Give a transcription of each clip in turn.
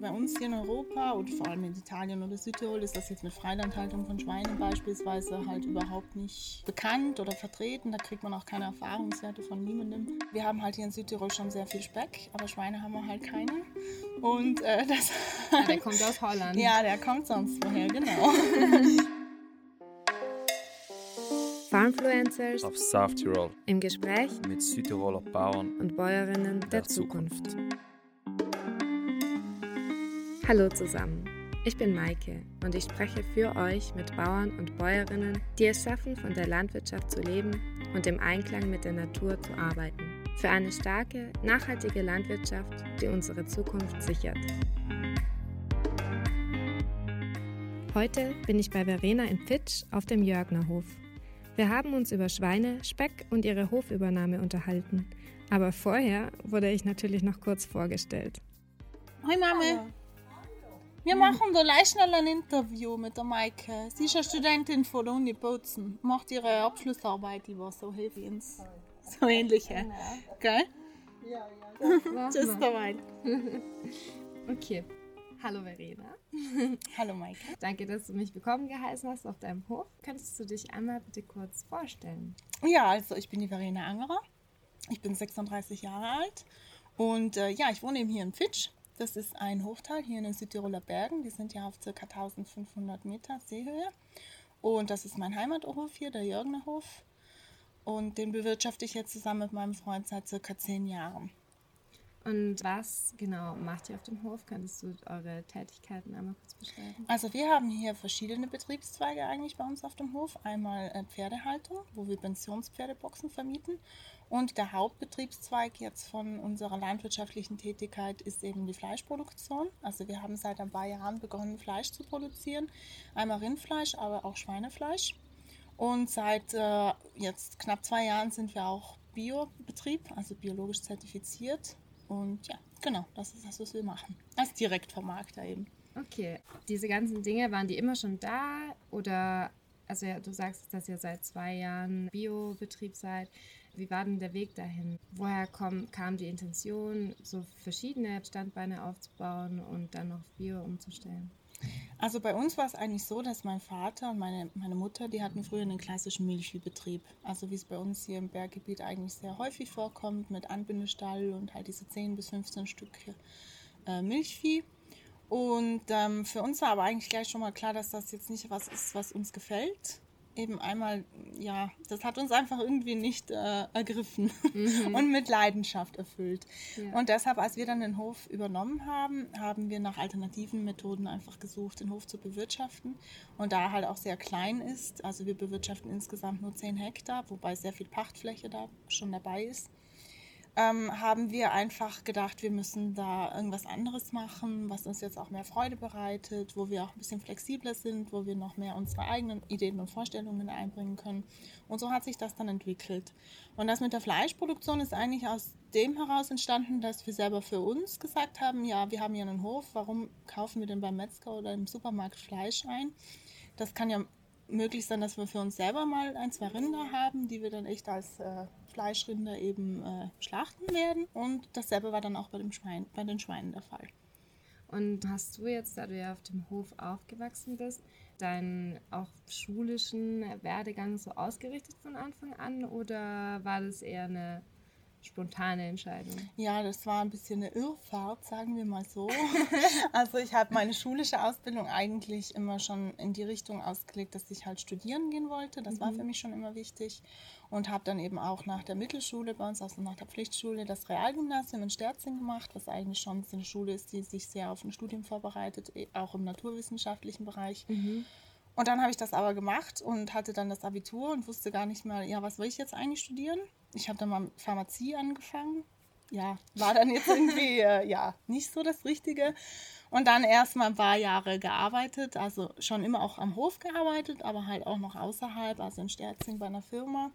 Bei uns hier in Europa und vor allem in Italien oder Südtirol ist das jetzt mit Freilandhaltung von Schweinen beispielsweise halt überhaupt nicht bekannt oder vertreten. Da kriegt man auch keine Erfahrungswerte von niemandem. Wir haben halt hier in Südtirol schon sehr viel Speck, aber Schweine haben wir halt keine. Und äh, das. Ja, der kommt aus Holland. Ja, der kommt sonst woher, genau. Farmfluencers auf South Tirol im Gespräch mit Südtiroler Bauern und Bäuerinnen der, der Zukunft. Hallo zusammen, ich bin Maike und ich spreche für euch mit Bauern und Bäuerinnen, die es schaffen, von der Landwirtschaft zu leben und im Einklang mit der Natur zu arbeiten. Für eine starke, nachhaltige Landwirtschaft, die unsere Zukunft sichert. Heute bin ich bei Verena in Fitsch auf dem Jörgnerhof. Wir haben uns über Schweine, Speck und ihre Hofübernahme unterhalten. Aber vorher wurde ich natürlich noch kurz vorgestellt. Hoi Mama. Wir machen da leicht schnell ein Interview mit der Maike. Sie ist eine Studentin von der Uni Bozen, macht ihre Abschlussarbeit über so Hevians. So ähnliche. Gell? Ja, ja. Just dabei. Okay. Hallo Verena. Hallo Maike. Danke, dass du mich willkommen geheißen hast auf deinem Hof. Könntest du dich einmal bitte kurz vorstellen? Ja, also ich bin die Verena Angerer. Ich bin 36 Jahre alt und äh, ja, ich wohne eben hier in Fitsch. Das ist ein Hoftal hier in den Südtiroler Bergen. Die sind ja auf ca. 1500 Meter Seehöhe. Und das ist mein Heimathof hier, der Jörgnerhof. Und den bewirtschafte ich jetzt zusammen mit meinem Freund seit circa zehn Jahren. Und was genau macht ihr auf dem Hof? Könntest du eure Tätigkeiten einmal kurz beschreiben? Also wir haben hier verschiedene Betriebszweige eigentlich bei uns auf dem Hof. Einmal äh, Pferdehaltung, wo wir Pensionspferdeboxen vermieten. Und der Hauptbetriebszweig jetzt von unserer landwirtschaftlichen Tätigkeit ist eben die Fleischproduktion. Also wir haben seit ein paar Jahren begonnen, Fleisch zu produzieren. Einmal Rindfleisch, aber auch Schweinefleisch. Und seit äh, jetzt knapp zwei Jahren sind wir auch Biobetrieb, also biologisch zertifiziert. Und ja, genau, das ist das, was wir machen. Als Direktvermarkter eben. Okay, diese ganzen Dinge, waren die immer schon da? Oder, also ja, du sagst, dass ihr seit zwei Jahren Biobetrieb seid. Wie war denn der Weg dahin? Woher kom, kam die Intention, so verschiedene Standbeine aufzubauen und dann noch Bio umzustellen? Also bei uns war es eigentlich so, dass mein Vater und meine, meine Mutter, die hatten früher einen klassischen Milchviehbetrieb. Also wie es bei uns hier im Berggebiet eigentlich sehr häufig vorkommt, mit Anbindestall und halt diese 10 bis 15 Stück äh, Milchvieh. Und ähm, für uns war aber eigentlich gleich schon mal klar, dass das jetzt nicht was ist, was uns gefällt eben einmal, ja, das hat uns einfach irgendwie nicht äh, ergriffen mhm. und mit Leidenschaft erfüllt. Ja. Und deshalb, als wir dann den Hof übernommen haben, haben wir nach alternativen Methoden einfach gesucht, den Hof zu bewirtschaften. Und da er halt auch sehr klein ist, also wir bewirtschaften insgesamt nur 10 Hektar, wobei sehr viel Pachtfläche da schon dabei ist, ähm, haben wir einfach gedacht, wir müssen da irgendwas anderes machen, was uns jetzt auch mehr Freude bereitet, wo wir auch ein bisschen flexibler sind, wo wir noch mehr unsere eigenen Ideen und Vorstellungen einbringen können. Und so hat sich das dann entwickelt. Und das mit der Fleischproduktion ist eigentlich aus dem heraus entstanden, dass wir selber für uns gesagt haben, ja, wir haben hier einen Hof, warum kaufen wir denn beim Metzger oder im Supermarkt Fleisch ein? Das kann ja möglich sein, dass wir für uns selber mal ein, zwei Rinder haben, die wir dann echt als äh, Fleischrinder eben äh, schlachten werden. Und dasselbe war dann auch bei, dem Schwein, bei den Schweinen der Fall. Und hast du jetzt, da du ja auf dem Hof aufgewachsen bist, deinen auch schulischen Werdegang so ausgerichtet von Anfang an oder war das eher eine spontane Entscheidung? Ja, das war ein bisschen eine Irrfahrt, sagen wir mal so. also ich habe meine schulische Ausbildung eigentlich immer schon in die Richtung ausgelegt, dass ich halt studieren gehen wollte. Das mhm. war für mich schon immer wichtig. Und habe dann eben auch nach der Mittelschule bei uns, also nach der Pflichtschule, das Realgymnasium in Sterzing gemacht, was eigentlich schon eine Schule ist, die sich sehr auf ein Studium vorbereitet, eh, auch im naturwissenschaftlichen Bereich. Mhm. Und dann habe ich das aber gemacht und hatte dann das Abitur und wusste gar nicht mehr, ja, was will ich jetzt eigentlich studieren? Ich habe dann mal Pharmazie angefangen. Ja, war dann jetzt irgendwie äh, ja nicht so das Richtige. Und dann erst mal ein paar Jahre gearbeitet, also schon immer auch am Hof gearbeitet, aber halt auch noch außerhalb, also in Sterzing bei einer Firma.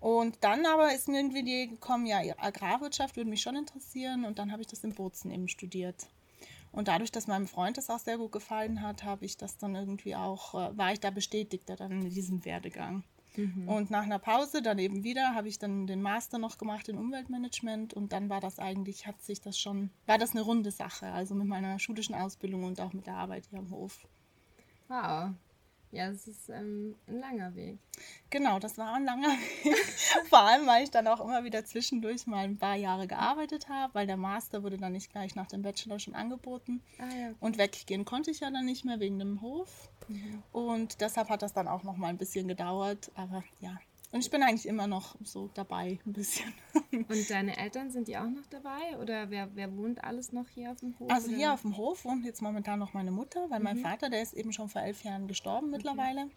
Und dann aber ist mir irgendwie die Idee gekommen, ja, Agrarwirtschaft würde mich schon interessieren und dann habe ich das in Bozen eben studiert. Und dadurch, dass meinem Freund das auch sehr gut gefallen hat, habe ich das dann irgendwie auch, äh, war ich da bestätigter dann in diesem Werdegang. Mhm. Und nach einer Pause dann eben wieder habe ich dann den Master noch gemacht in Umweltmanagement und dann war das eigentlich, hat sich das schon, war das eine runde Sache, also mit meiner schulischen Ausbildung und auch mit der Arbeit hier am Hof. Wow. Ja, es ist ähm, ein langer Weg. Genau, das war ein langer Weg. Vor allem, weil ich dann auch immer wieder zwischendurch mal ein paar Jahre gearbeitet habe, weil der Master wurde dann nicht gleich nach dem Bachelor schon angeboten. Ah ja. Und weggehen konnte ich ja dann nicht mehr wegen dem Hof. Und deshalb hat das dann auch noch mal ein bisschen gedauert. Aber ja. Und ich bin eigentlich immer noch so dabei, ein bisschen. Und deine Eltern, sind die auch noch dabei? Oder wer, wer wohnt alles noch hier auf dem Hof? Also hier auf dem Hof wohnt jetzt momentan noch meine Mutter, weil mein Vater, der ist eben schon vor elf Jahren gestorben mittlerweile.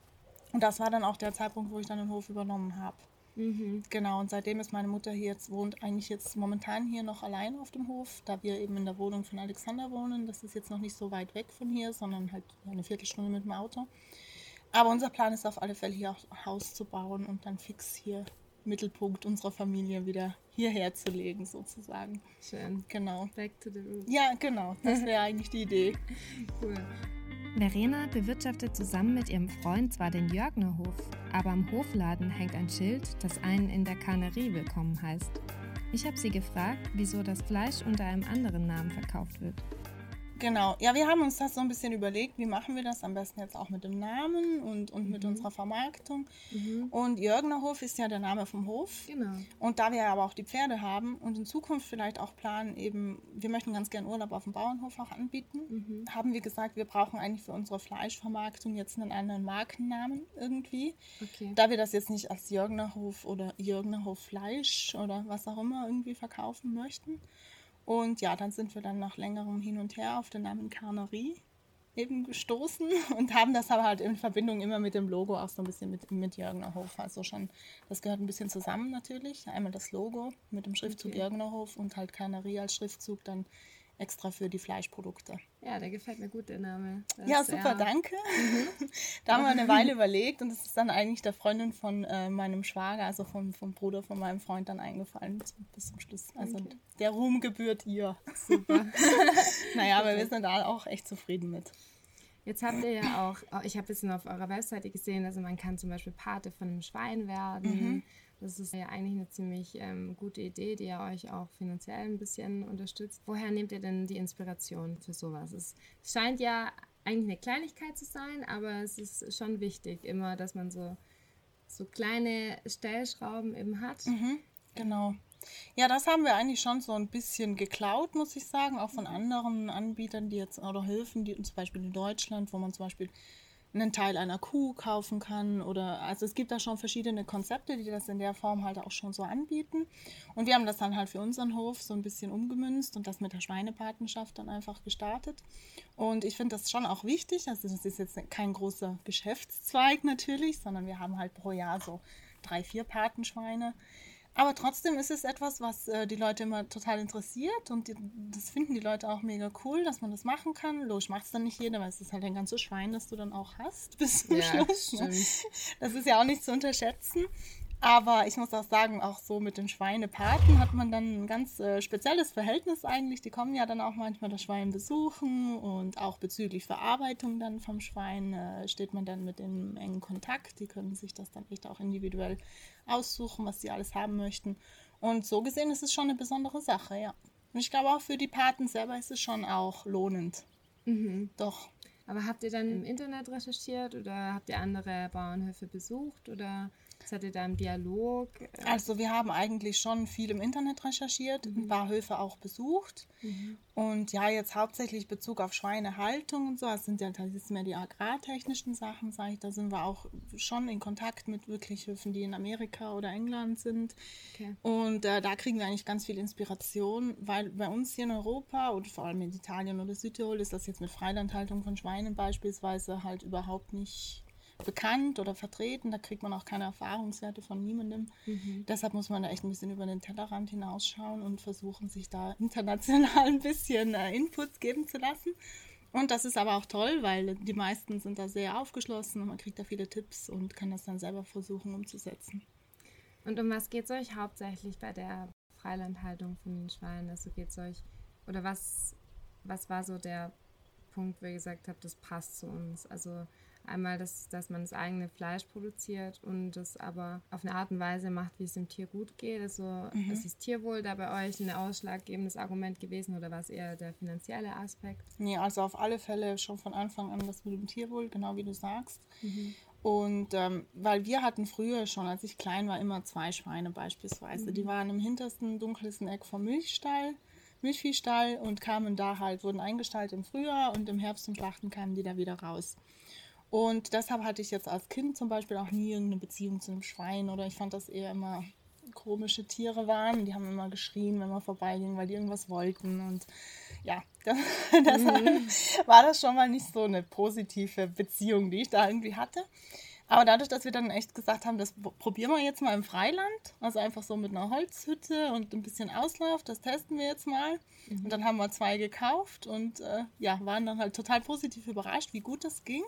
Und das war dann auch der Zeitpunkt, wo ich dann den Hof übernommen habe. Mhm. Genau, und seitdem ist meine Mutter hier jetzt, wohnt eigentlich jetzt momentan hier noch allein auf dem Hof, da wir eben in der Wohnung von Alexander wohnen. Das ist jetzt noch nicht so weit weg von hier, sondern halt eine Viertelstunde mit dem Auto. Aber unser Plan ist auf alle Fälle hier auch ein Haus zu bauen und dann fix hier Mittelpunkt unserer Familie wieder hierher zu legen, sozusagen. Schön. Genau. Back to the roots. Ja, genau. Das wäre eigentlich die Idee. Cool. Verena bewirtschaftet zusammen mit ihrem Freund zwar den Jörgnerhof, aber am Hofladen hängt ein Schild, das einen in der Karnerie willkommen heißt. Ich habe sie gefragt, wieso das Fleisch unter einem anderen Namen verkauft wird. Genau. Ja, wir haben uns das so ein bisschen überlegt, wie machen wir das am besten jetzt auch mit dem Namen und, und mit unserer Vermarktung. Und Jörgnerhof ist ja der Name vom Hof. Genau. Und da wir aber auch die Pferde haben und in Zukunft vielleicht auch planen, eben, wir möchten ganz gern Urlaub auf dem Bauernhof auch anbieten, haben wir gesagt, wir brauchen eigentlich für unsere Fleischvermarktung jetzt einen anderen Markennamen irgendwie. Okay. Da wir das jetzt nicht als Jörgnerhof oder Jörgnerhof Fleisch oder was auch immer irgendwie verkaufen möchten. Und ja, dann sind wir dann nach längerem Hin und Her auf den Namen Karnerie eben gestoßen und haben das aber halt in Verbindung immer mit dem Logo auch so ein bisschen mit, mit Jörgnerhof. Also schon, das gehört ein bisschen zusammen natürlich. Einmal das Logo mit dem Schriftzug Okay. Jörgnerhof und halt Karnerie als Schriftzug dann extra für die Fleischprodukte. Ja, der gefällt mir gut, der Name. Das Ja, super, eher- danke. da haben wir eine Weile überlegt und es ist dann eigentlich der Freundin von äh, meinem Schwager, also vom, vom Bruder von meinem Freund, dann eingefallen bis, zum Schluss. Also Okay. der Ruhm gebührt ihr. Super. Naja, aber wir sind da auch echt zufrieden mit. Jetzt habt ihr ja auch, oh, ich habe ein bisschen auf eurer Webseite gesehen, also man kann zum Beispiel Pate von einem Schwein werden. Das ist ja eigentlich eine ziemlich ähm, gute Idee, die ja euch auch finanziell ein bisschen unterstützt. Woher nehmt ihr denn die Inspiration für sowas? Es scheint ja eigentlich eine Kleinigkeit zu sein, aber es ist schon wichtig, immer, dass man so, so kleine Stellschrauben eben hat. Genau. Ja, das haben wir eigentlich schon so ein bisschen geklaut, muss ich sagen, auch von anderen Anbietern, die jetzt oder Hilfen, die zum Beispiel in Deutschland, wo man zum Beispiel einen Teil einer Kuh kaufen kann oder also es gibt da schon verschiedene Konzepte, die das in der Form halt auch schon so anbieten. Und wir haben das dann halt für unseren Hof so ein bisschen umgemünzt und das mit der Schweinepatenschaft dann einfach gestartet. Und ich finde das schon auch wichtig. Also das ist jetzt kein großer Geschäftszweig natürlich, sondern wir haben halt pro Jahr so drei, vier Patenschweine. Aber trotzdem ist es etwas, was äh, die Leute immer total interessiert und die, das finden die Leute auch mega cool, dass man das machen kann. Logisch macht es dann nicht jeder, weil es ist halt ein ganzes Schwein, das du dann auch hast bis zum Ja, Schluss. Ne? Das ist ja auch nicht zu unterschätzen. Aber ich muss auch sagen, auch so mit den Schweinepaten hat man dann ein ganz äh, spezielles Verhältnis eigentlich. Die kommen ja dann auch manchmal das Schwein besuchen und auch bezüglich Verarbeitung dann vom Schwein äh, steht man dann mit im engen Kontakt. Die können sich das dann echt auch individuell aussuchen, was sie alles haben möchten. Und so gesehen ist es schon eine besondere Sache, ja. Und ich glaube auch für die Paten selber ist es schon auch lohnend. Mhm. Doch. Aber habt ihr dann im Internet recherchiert oder habt ihr andere Bauernhöfe besucht oder seid ihr da im Dialog? Also wir haben eigentlich schon viel im Internet recherchiert, ein paar Höfe auch besucht. Und ja, jetzt hauptsächlich Bezug auf Schweinehaltung und so. Das sind ja ist mehr die agrartechnischen Sachen, sage ich. Da sind wir auch schon in Kontakt mit wirklich Höfen, die in Amerika oder England sind. Okay. Und äh, da kriegen wir eigentlich ganz viel Inspiration, weil bei uns hier in Europa und vor allem in Italien oder Südtirol ist das jetzt mit Freilandhaltung von Schweinen beispielsweise halt überhaupt nicht bekannt oder vertreten. Da kriegt man auch keine Erfahrungswerte von niemandem. Deshalb muss man da echt ein bisschen über den Tellerrand hinausschauen und versuchen, sich da international ein bisschen äh, Inputs geben zu lassen. Und das ist aber auch toll, weil die meisten sind da sehr aufgeschlossen und man kriegt da viele Tipps und kann das dann selber versuchen umzusetzen. Und um was geht es euch hauptsächlich bei der Freilandhaltung von den Schweinen? Also geht es euch, oder was, was war so der Punkt, wo ihr gesagt habt, das passt zu uns? Also Einmal, dass, dass man das eigene Fleisch produziert und das aber auf eine Art und Weise macht, wie es dem Tier gut geht. Also mhm. ist das Tierwohl da bei euch ein ausschlaggebendes Argument gewesen oder war es eher der finanzielle Aspekt? Nee, also auf alle Fälle schon von Anfang an das mit dem Tierwohl, genau wie du sagst. Mhm. Und ähm, weil wir hatten früher schon, als ich klein war, immer zwei Schweine beispielsweise. Mhm. Die waren im hintersten, dunkelsten Eck vom Milchstall. Milchviehstall und kamen da halt, wurden eingestallt im Frühjahr und im Herbst zum Schlachten kamen die da wieder raus. Und deshalb hatte ich jetzt als Kind zum Beispiel auch nie irgendeine Beziehung zu einem Schwein oder ich fand das eher immer komische Tiere waren. Die haben immer geschrien, wenn man vorbeiging, weil die irgendwas wollten. Und ja, das, mhm. war das schon mal nicht so eine positive Beziehung, die ich da irgendwie hatte. Aber dadurch, dass wir dann echt gesagt haben, das probieren wir jetzt mal im Freiland, also einfach so mit einer Holzhütte und ein bisschen Auslauf, das testen wir jetzt mal. Mhm. Und dann haben wir zwei gekauft und äh, ja, waren dann halt total positiv überrascht, wie gut das ging.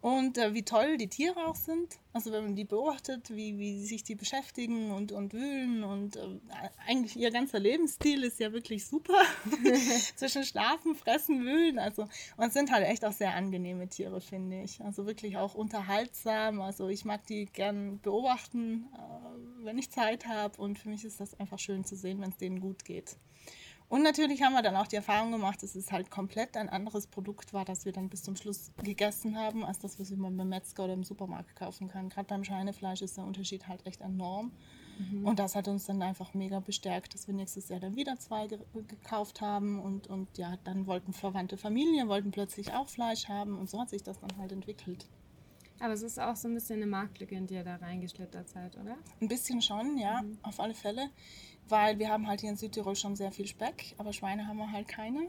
Und äh, wie toll die Tiere auch sind. Also wenn man die beobachtet, wie, wie sich die beschäftigen und, und wühlen und äh, eigentlich ihr ganzer Lebensstil ist ja wirklich super. Zwischen Schlafen, Fressen, Wühlen. Also und sind halt echt auch sehr angenehme Tiere, finde ich. Also wirklich auch unterhaltsam. Also ich mag die gern beobachten, äh, wenn ich Zeit habe. Und für mich ist das einfach schön zu sehen, wenn es denen gut geht. Und natürlich haben wir dann auch die Erfahrung gemacht, dass es halt komplett ein anderes Produkt war, das wir dann bis zum Schluss gegessen haben, als das, was man beim Metzger oder im Supermarkt kaufen kann. Gerade beim Schweinefleisch ist der Unterschied halt echt enorm. Mhm. Und das hat uns dann einfach mega bestärkt, dass wir nächstes Jahr dann wieder zwei ge gekauft haben. Und, und ja, dann wollten verwandte Familien, wollten plötzlich auch Fleisch haben. Und so hat sich das dann halt entwickelt. Aber es ist auch so ein bisschen eine Marktlücke, in die ihr da reingeschlittert seid, oder? Ein bisschen schon, ja, mhm. auf alle Fälle weil wir haben halt hier in Südtirol schon sehr viel Speck, aber Schweine haben wir halt keine.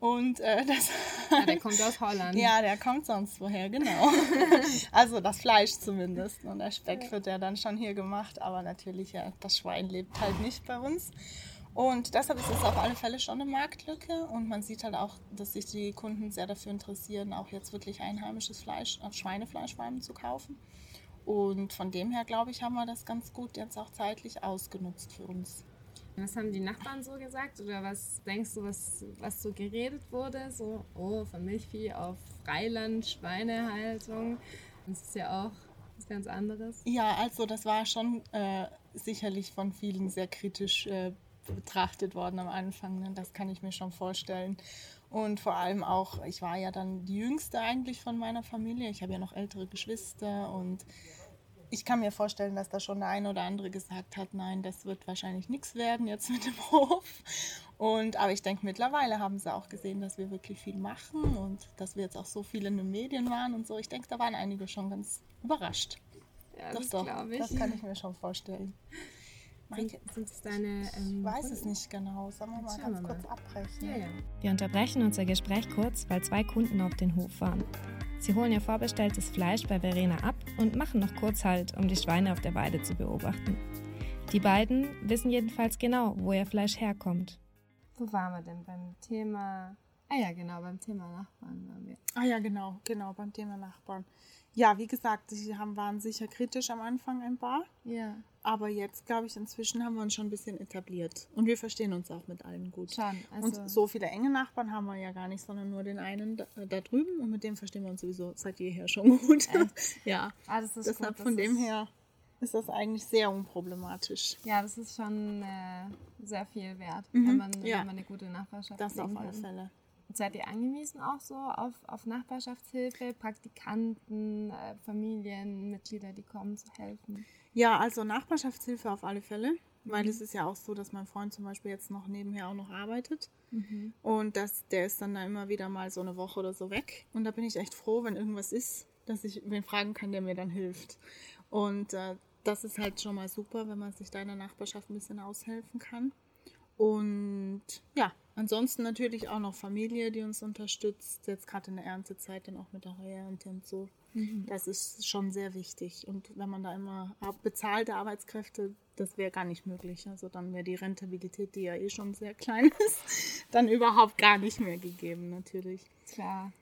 Und äh, das. Ja, der kommt aus Holland. Ja, der kommt sonst woher, genau. also das Fleisch zumindest. Und der Speck wird ja dann schon hier gemacht, aber natürlich, ja, das Schwein lebt halt nicht bei uns. Und deshalb ist es auf alle Fälle schon eine Marktlücke. Und man sieht halt auch, dass sich die Kunden sehr dafür interessieren, auch jetzt wirklich einheimisches Fleisch, äh, Schweinefleisch vor allem zu kaufen. Und von dem her, glaube ich, haben wir das ganz gut jetzt auch zeitlich ausgenutzt für uns. Was haben die Nachbarn so gesagt? Oder was denkst du, was, was so geredet wurde? So, oh, von Milchvieh auf Freiland, Schweinehaltung. Das ist ja auch was ganz anderes. Ja, also das war schon äh, sicherlich von vielen sehr kritisch äh, betrachtet worden am Anfang. Ne? Das kann ich mir schon vorstellen. Und vor allem auch, ich war ja dann die jüngste eigentlich von meiner Familie. Ich habe ja noch ältere Geschwister und ich kann mir vorstellen, dass da schon der eine oder andere gesagt hat, nein, das wird wahrscheinlich nichts werden jetzt mit dem Hof. Und, aber ich denke, mittlerweile haben sie auch gesehen, dass wir wirklich viel machen und dass wir jetzt auch so viel in den Medien waren und so. Ich denke, da waren einige schon ganz überrascht. Ja, das, das glaube ich. Das kann ich mir schon vorstellen. Sind, sind es deine. Ähm, ich weiß es nicht genau. Sollen wir mal ganz wir kurz abbrechen? Ja, ja. Wir unterbrechen unser Gespräch kurz, weil zwei Kunden auf den Hof fahren. Sie holen ihr vorbestelltes Fleisch bei Verena ab und machen noch kurz Halt, um die Schweine auf der Weide zu beobachten. Die beiden wissen jedenfalls genau, wo ihr Fleisch herkommt. Wo waren wir denn beim Thema? Ah ja, genau, beim Thema Nachbarn waren wir. Ah ja, genau, genau, beim Thema Nachbarn. Ja, wie gesagt, sie haben, waren sicher kritisch am Anfang ein paar. Ja. Aber jetzt, glaube ich, inzwischen haben wir uns schon ein bisschen etabliert. Und wir verstehen uns auch mit allen gut. Schon. Also und so viele enge Nachbarn haben wir ja gar nicht, sondern nur den einen da, da drüben. Und mit dem verstehen wir uns sowieso seit jeher schon gut. ja. Ah, das ist Deshalb gut. von dem her ist das eigentlich sehr unproblematisch. Ja, das ist schon äh, sehr viel wert, mhm. wenn, man, ja. wenn man eine gute Nachbarschaft hat. Das auf alle Fälle. Seid ihr angewiesen auch so auf, auf Nachbarschaftshilfe, Praktikanten, äh, Familienmitglieder, die kommen zu helfen? Ja, also Nachbarschaftshilfe auf alle Fälle, weil mhm. es ist ja auch so, dass mein Freund zum Beispiel jetzt noch nebenher auch noch arbeitet. Mhm. Und das, der ist dann da immer wieder mal so eine Woche oder so weg. Und da bin ich echt froh, wenn irgendwas ist, dass ich wen fragen kann, der mir dann hilft. Und äh, das ist halt schon mal super, wenn man sich da in der Nachbarschaft ein bisschen aushelfen kann. Und ja, ansonsten natürlich auch noch Familie, die uns unterstützt, jetzt gerade in der Erntezeit dann auch mit der Heuernte und so. Mhm. Das ist schon sehr wichtig. Und wenn man da immer bezahlte Arbeitskräfte, das wäre gar nicht möglich. Also dann wäre die Rentabilität, die ja eh schon sehr klein ist, dann überhaupt gar nicht mehr gegeben, natürlich. Klar.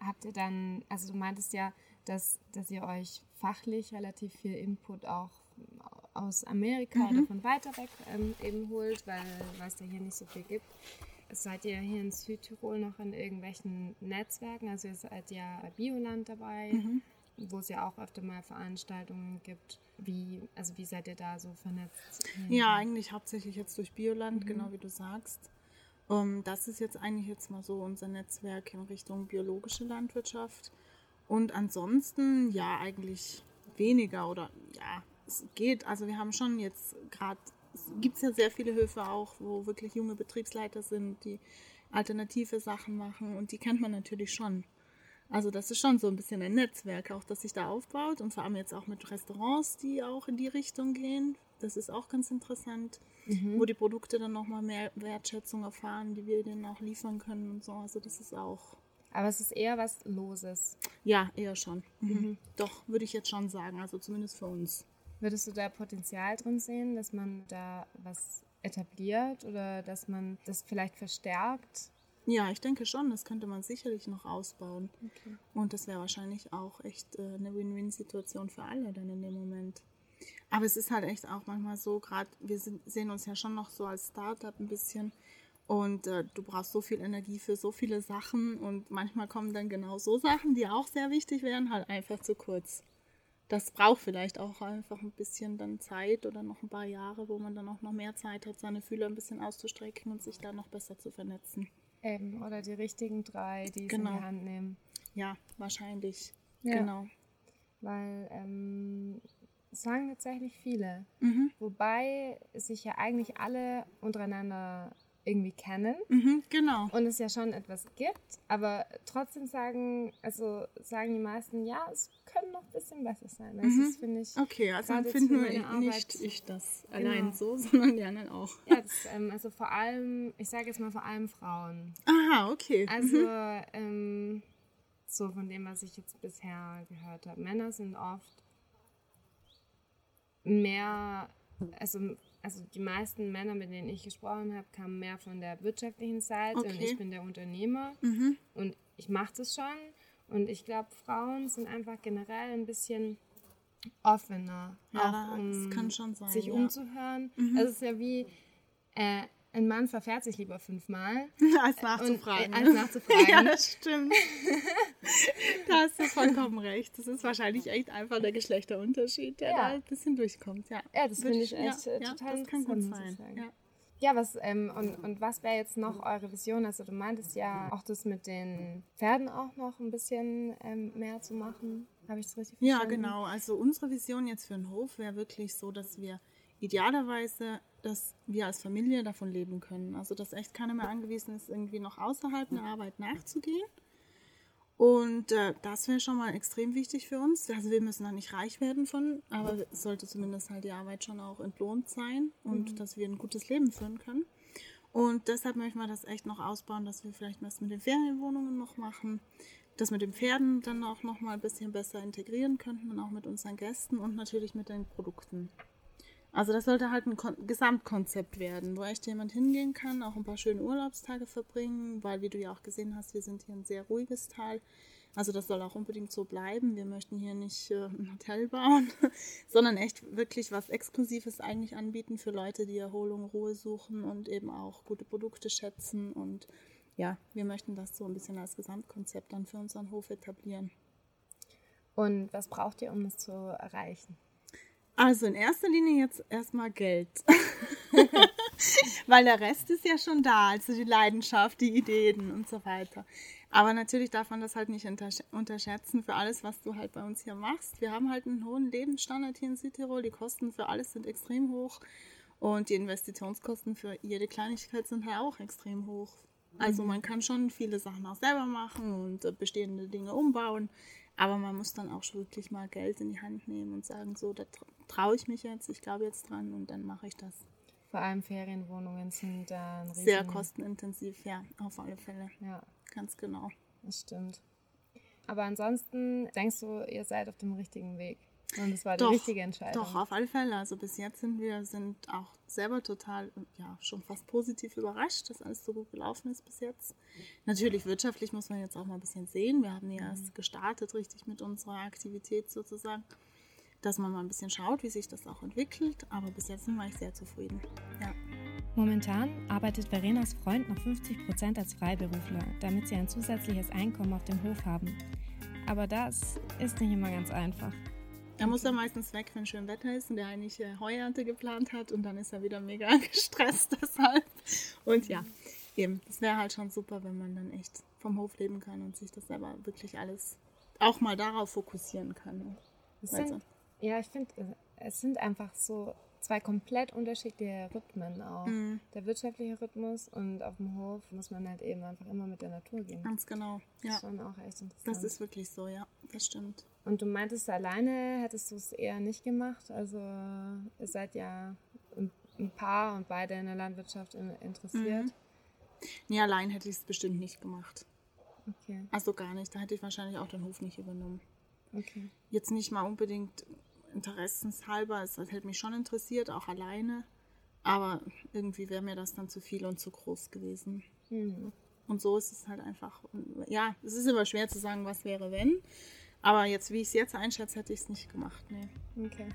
Habt ihr dann, also du meintest ja, dass, dass ihr euch fachlich relativ viel Input auch aus Amerika mhm. oder von weiter weg ähm, eben holt, weil es da hier nicht so viel gibt. seid ihr hier in Südtirol noch in irgendwelchen Netzwerken? Also ihr seid ja Bioland dabei, Mhm. wo es ja auch öfter mal Veranstaltungen gibt. Wie, also wie seid ihr da so vernetzt? Ja, eigentlich hauptsächlich jetzt durch Bioland, genau wie du sagst. Ähm, das ist jetzt eigentlich jetzt mal so unser Netzwerk in Richtung biologische Landwirtschaft. Und ansonsten, ja, eigentlich weniger oder ja, es geht. Also wir haben schon jetzt gerade, es gibt ja sehr viele Höfe auch, wo wirklich junge Betriebsleiter sind, die alternative Sachen machen und die kennt man natürlich schon. Also das ist schon so ein bisschen ein Netzwerk, auch das sich da aufbaut und vor allem jetzt auch mit Restaurants, die auch in die Richtung gehen. Das ist auch ganz interessant, wo die Produkte dann nochmal mehr Wertschätzung erfahren, die wir denen auch liefern können und so. Also das ist auch, Aber es ist eher was Loses. ja, eher schon. Mhm. Doch, würde ich jetzt schon sagen, also zumindest für uns. Würdest du da Potenzial drin sehen, dass man da was etabliert oder dass man das vielleicht verstärkt? Ja, ich denke schon, das könnte man sicherlich noch ausbauen. Und das wäre wahrscheinlich auch echt äh, eine Win-Win-Situation für alle dann in dem Moment. Aber es ist halt echt auch manchmal so, gerade wir sind, sehen uns ja schon noch so als Startup ein bisschen und äh, du brauchst so viel Energie für so viele Sachen und manchmal kommen dann genau so Sachen, die auch sehr wichtig wären, halt einfach zu kurz. Das braucht vielleicht auch einfach ein bisschen dann Zeit oder noch ein paar Jahre, wo man dann auch noch mehr Zeit hat, seine Fühler ein bisschen auszustrecken und sich da noch besser zu vernetzen. Eben, oder die richtigen drei, die es in Genau. die Hand nehmen. Ja, wahrscheinlich. Ja. Genau. Weil ähm, es sagen tatsächlich viele. Mhm. Wobei sich ja eigentlich alle untereinander irgendwie kennen Mhm, genau. und es ja schon etwas gibt, aber trotzdem sagen, also sagen die meisten, ja, es könnte noch ein bisschen besser sein. Das Mhm. ist, finde ich, Okay, also empfinden nur meine ich- Arbeit- nicht ich das allein Genau. so, sondern die anderen auch. ja, das, ähm, also vor allem, ich sage jetzt mal vor allem Frauen. Aha, okay. Also, ähm, so von dem, was ich jetzt bisher gehört habe. Männer sind oft mehr, also, also die meisten Männer, mit denen ich gesprochen habe, kamen mehr von der wirtschaftlichen Seite und Okay. ich bin der Unternehmer Mhm. und ich mache das schon. Und ich glaube, Frauen sind einfach generell ein bisschen offener, Ja, auch um sich ja. umzuhören. Mhm. Also es ist ja wie, äh, ein Mann verfährt sich lieber fünfmal, als nachzufragen. Und, äh, als nachzufragen. ja, das stimmt. da hast du vollkommen recht. Das ist wahrscheinlich echt einfach der Geschlechterunterschied, der Ja. da ein bisschen durchkommt. Ja, Ja, das finde ich echt, äh, ja, total Das kann gut sein. Ja. Ja, was, ähm, und, und was wäre jetzt noch eure Vision? Also du meintest ja auch das mit den Pferden auch noch ein bisschen ähm, mehr zu machen. Habe ich das richtig Ja, verstanden? genau. Also unsere Vision jetzt für den Hof wäre wirklich so, dass wir idealerweise, dass wir als Familie davon leben können. Also dass echt keiner mehr angewiesen ist, irgendwie noch außerhalb der Arbeit nachzugehen. Und äh, das wäre schon mal extrem wichtig für uns. Also wir müssen da nicht reich werden von, aber es sollte zumindest halt die Arbeit schon auch entlohnt sein und dass wir ein gutes Leben führen können. Und deshalb möchten wir das echt noch ausbauen, dass wir vielleicht was mit den Ferienwohnungen noch machen, das mit den Pferden dann auch noch mal ein bisschen besser integrieren könnten und auch mit unseren Gästen und natürlich mit den Produkten. Also das sollte halt ein Kon Gesamtkonzept werden, wo echt jemand hingehen kann, auch ein paar schöne Urlaubstage verbringen, weil wie du ja auch gesehen hast, wir sind hier ein sehr ruhiges Tal. Also das soll auch unbedingt so bleiben. Wir möchten hier nicht äh, ein Hotel bauen, sondern echt wirklich was Exklusives eigentlich anbieten für Leute, die Erholung, Ruhe suchen und eben auch gute Produkte schätzen. Und ja, wir möchten das so ein bisschen als Gesamtkonzept dann für unseren Hof etablieren. Und was braucht ihr, um das zu erreichen? Also in erster Linie jetzt erstmal Geld. Weil der Rest ist ja schon da, also die Leidenschaft, die Ideen und so weiter. Aber natürlich darf man das halt nicht untersch- unterschätzen für alles, was du halt bei uns hier machst. Wir haben halt einen hohen Lebensstandard hier in Südtirol. Die Kosten für alles sind extrem hoch. Und die Investitionskosten für jede Kleinigkeit sind halt auch extrem hoch. Also man kann schon viele Sachen auch selber machen und äh, bestehende Dinge umbauen. Aber man muss dann auch schon wirklich mal Geld in die Hand nehmen und sagen, so, da traue ich mich jetzt, ich glaube jetzt dran und dann mache ich das. Vor allem Ferienwohnungen sind da ein riesen... Sehr kostenintensiv, ja, auf alle Fälle. Ja, Ganz genau. das stimmt. Aber ansonsten denkst du, ihr seid auf dem richtigen Weg. Und das war die Doch, richtige Entscheidung. Doch, auf alle Fälle. Also bis jetzt sind wir sind auch selber total, ja, schon fast positiv überrascht, dass alles so gut gelaufen ist bis jetzt. Natürlich wirtschaftlich muss man jetzt auch mal ein bisschen sehen. Wir haben ja erst gestartet richtig mit unserer Aktivität sozusagen, dass man mal ein bisschen schaut, wie sich das auch entwickelt. Aber bis jetzt sind wir echt sehr zufrieden. Ja. Momentan arbeitet Verenas Freund noch 50% als Freiberufler, damit sie ein zusätzliches Einkommen auf dem Hof haben. Aber das ist nicht immer ganz einfach. Er muss ja meistens weg, wenn schön Wetter ist und der eigentlich äh, Heuernte geplant hat und dann ist er wieder mega gestresst deshalb. Und ja, eben, das wäre halt schon super, wenn man dann echt vom Hof leben kann und sich das selber wirklich alles auch mal darauf fokussieren kann. Sind, ja, ich finde, es sind einfach so zwei komplett unterschiedliche Rhythmen auch. Mhm. Der wirtschaftliche Rhythmus und auf dem Hof muss man halt eben einfach immer mit der Natur gehen. Ganz genau. Das Ja, ist schon auch echt interessant. das ist wirklich so, ja, das stimmt. Und du meintest, alleine hättest du es eher nicht gemacht. Also ihr seid ja ein Paar und beide in der Landwirtschaft in- interessiert. Mhm. Nee, allein hätte ich es bestimmt nicht gemacht. Okay, Also gar nicht. Da hätte ich wahrscheinlich auch den Hof nicht übernommen. okay. Jetzt nicht mal unbedingt interessenshalber, es hätte mich schon interessiert, auch alleine. Aber irgendwie wäre mir das dann zu viel und zu groß gewesen. Mhm. Und so ist es halt einfach. Ja, es ist immer schwer zu sagen, was wäre, wenn. Aber jetzt, wie ich es jetzt einschätze, hätte ich es nicht gemacht. Nee. Okay.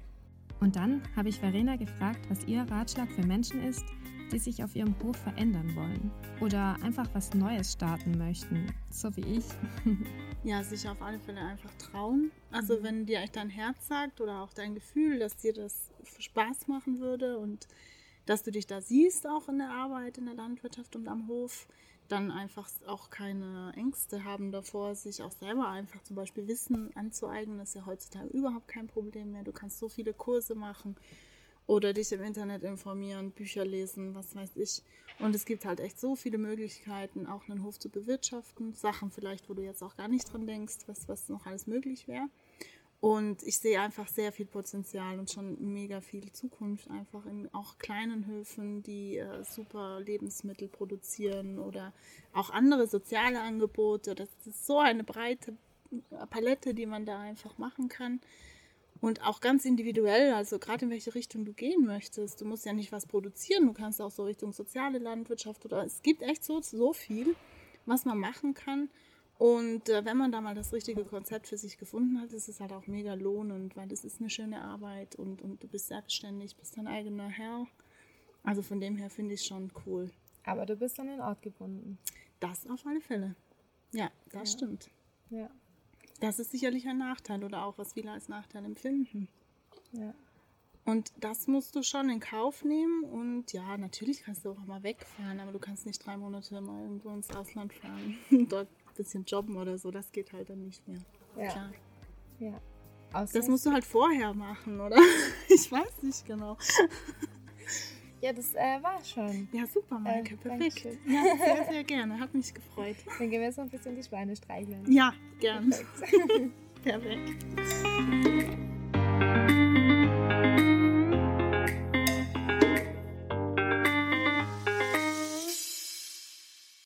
Und dann habe ich Verena gefragt, was ihr Ratschlag für Menschen ist, die sich auf ihrem Hof verändern wollen oder einfach was Neues starten möchten, so wie ich. Ja, sich auf alle Fälle einfach trauen. Also wenn dir echt dein Herz sagt oder auch dein Gefühl, dass dir das Spaß machen würde und dass du dich da siehst, auch in der Arbeit, in der Landwirtschaft und am Hof, dann einfach auch keine Ängste haben davor, sich auch selber einfach zum Beispiel Wissen anzueignen. Das ist ja heutzutage überhaupt kein Problem mehr. Du kannst so viele Kurse machen oder dich im Internet informieren, Bücher lesen, was weiß ich. Und es gibt halt echt so viele Möglichkeiten, auch einen Hof zu bewirtschaften. Sachen vielleicht, wo du jetzt auch gar nicht dran denkst, was, was noch alles möglich wäre. Und ich sehe einfach sehr viel Potenzial und schon mega viel Zukunft einfach in auch kleinen Höfen, die äh, super Lebensmittel produzieren oder auch andere soziale Angebote. Das ist so eine breite Palette, die man da einfach machen kann. Und auch ganz individuell, also gerade in welche Richtung du gehen möchtest. Du musst ja nicht was produzieren, du kannst auch so Richtung soziale Landwirtschaft oder es gibt echt so, so viel, was man machen kann. Und äh, wenn man da mal das richtige Konzept für sich gefunden hat, ist es halt auch mega lohnend, weil das ist eine schöne Arbeit und, und du bist selbstständig, bist dein eigener Herr. Also von dem her finde ich es schon cool. Aber du bist an den Ort gebunden. Das auf alle Fälle. Ja, das Ja. stimmt. Ja. Das ist sicherlich ein Nachteil oder auch was viele als Nachteil empfinden. Ja. Und das musst du schon in Kauf nehmen. Und ja, natürlich kannst du auch mal wegfahren, aber du kannst nicht drei Monate mal irgendwo ins Ausland fahren. Dort bisschen jobben oder so. Das geht halt dann nicht mehr. Ja. Klar. ja. Außer Das musst du halt vorher machen, oder? Ich weiß nicht genau. ja, das äh, war schon. Ja, super, Maike. Äh, Perfekt. Ja, sehr, sehr gerne. Hat mich gefreut. Dann gehen wir jetzt noch ein bisschen die Schweine streicheln. Ja, gern. Perfekt. Perfekt.